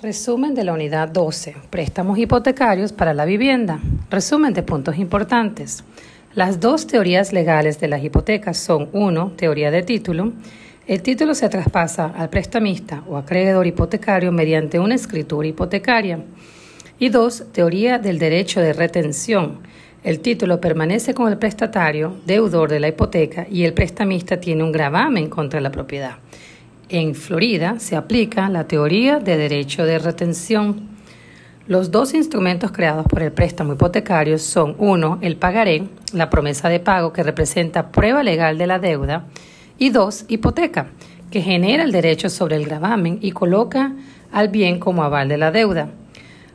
Resumen de la unidad 12. Préstamos hipotecarios para la vivienda. Resumen de puntos importantes. Las dos teorías legales de las hipotecas son 1. Teoría de título. El título se traspasa al prestamista o acreedor hipotecario mediante una escritura hipotecaria. Y 2. Teoría del derecho de retención. El título permanece con el prestatario, deudor de la hipoteca, y el prestamista tiene un gravamen contra la propiedad. En Florida se aplica la teoría de derecho de retención. Los dos instrumentos creados por el préstamo hipotecario son uno, el pagaré, la promesa de pago que representa prueba legal de la deuda, y dos, hipoteca, que genera el derecho sobre el gravamen y coloca al bien como aval de la deuda.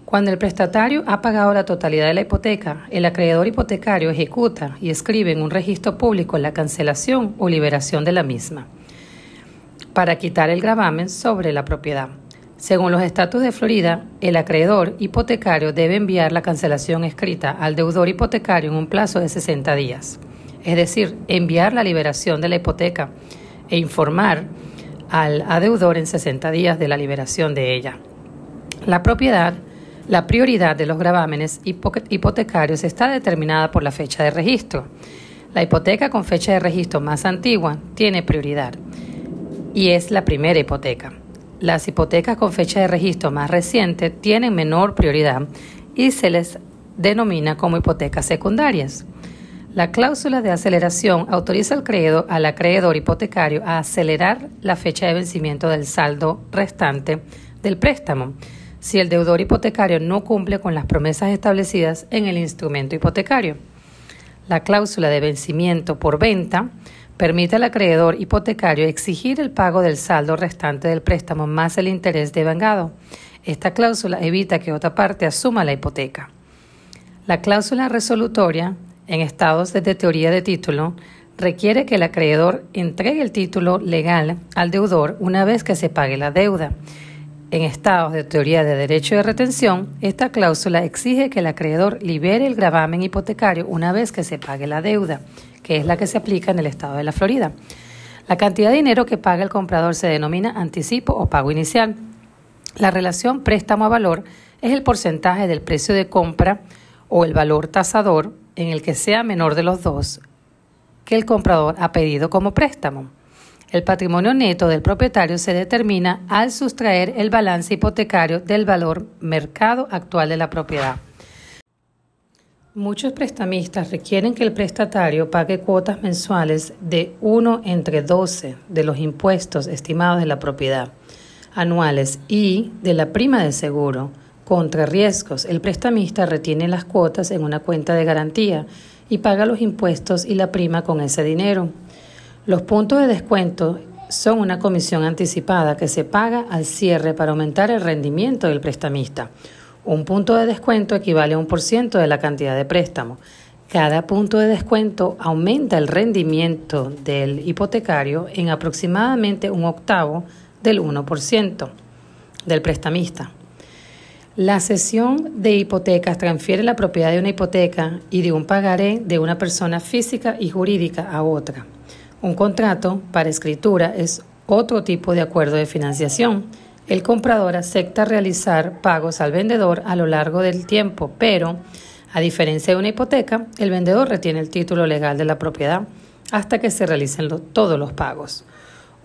Cuando el prestatario ha pagado la totalidad de la hipoteca, el acreedor hipotecario ejecuta y escribe en un registro público la cancelación o liberación de la misma para quitar el gravamen sobre la propiedad. Según los estatus de Florida, el acreedor hipotecario debe enviar la cancelación escrita al deudor hipotecario en un plazo de 60 días, es decir, enviar la liberación de la hipoteca e informar al adeudor en 60 días de la liberación de ella. La propiedad, la prioridad de los gravámenes hipotecarios está determinada por la fecha de registro. La hipoteca con fecha de registro más antigua tiene prioridad y es la primera hipoteca. Las hipotecas con fecha de registro más reciente tienen menor prioridad y se les denomina como hipotecas secundarias. La cláusula de aceleración autoriza al, creedor, al acreedor hipotecario a acelerar la fecha de vencimiento del saldo restante del préstamo si el deudor hipotecario no cumple con las promesas establecidas en el instrumento hipotecario. La cláusula de vencimiento por venta permite al acreedor hipotecario exigir el pago del saldo restante del préstamo más el interés devengado. Esta cláusula evita que otra parte asuma la hipoteca. La cláusula resolutoria, en estados de teoría de título, requiere que el acreedor entregue el título legal al deudor una vez que se pague la deuda. En estados de teoría de derecho de retención, esta cláusula exige que el acreedor libere el gravamen hipotecario una vez que se pague la deuda que es la que se aplica en el estado de la Florida. La cantidad de dinero que paga el comprador se denomina anticipo o pago inicial. La relación préstamo a valor es el porcentaje del precio de compra o el valor tasador en el que sea menor de los dos que el comprador ha pedido como préstamo. El patrimonio neto del propietario se determina al sustraer el balance hipotecario del valor mercado actual de la propiedad. Muchos prestamistas requieren que el prestatario pague cuotas mensuales de 1 entre 12 de los impuestos estimados de la propiedad anuales y de la prima de seguro. Contra riesgos, el prestamista retiene las cuotas en una cuenta de garantía y paga los impuestos y la prima con ese dinero. Los puntos de descuento son una comisión anticipada que se paga al cierre para aumentar el rendimiento del prestamista un punto de descuento equivale a un por ciento de la cantidad de préstamo. Cada punto de descuento aumenta el rendimiento del hipotecario en aproximadamente un octavo del 1% del prestamista. La cesión de hipotecas transfiere la propiedad de una hipoteca y de un pagaré de una persona física y jurídica a otra. Un contrato para escritura es otro tipo de acuerdo de financiación el comprador acepta realizar pagos al vendedor a lo largo del tiempo, pero, a diferencia de una hipoteca, el vendedor retiene el título legal de la propiedad hasta que se realicen todos los pagos.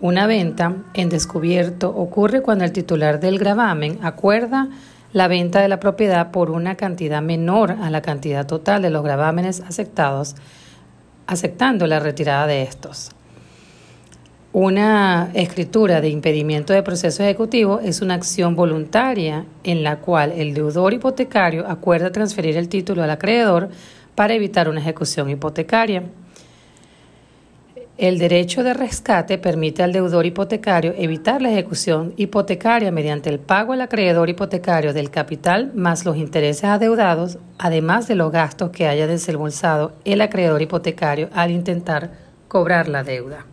Una venta en descubierto ocurre cuando el titular del gravamen acuerda la venta de la propiedad por una cantidad menor a la cantidad total de los gravámenes aceptados, aceptando la retirada de estos. Una escritura de impedimento de proceso ejecutivo es una acción voluntaria en la cual el deudor hipotecario acuerda transferir el título al acreedor para evitar una ejecución hipotecaria. El derecho de rescate permite al deudor hipotecario evitar la ejecución hipotecaria mediante el pago al acreedor hipotecario del capital más los intereses adeudados, además de los gastos que haya desembolsado el acreedor hipotecario al intentar cobrar la deuda.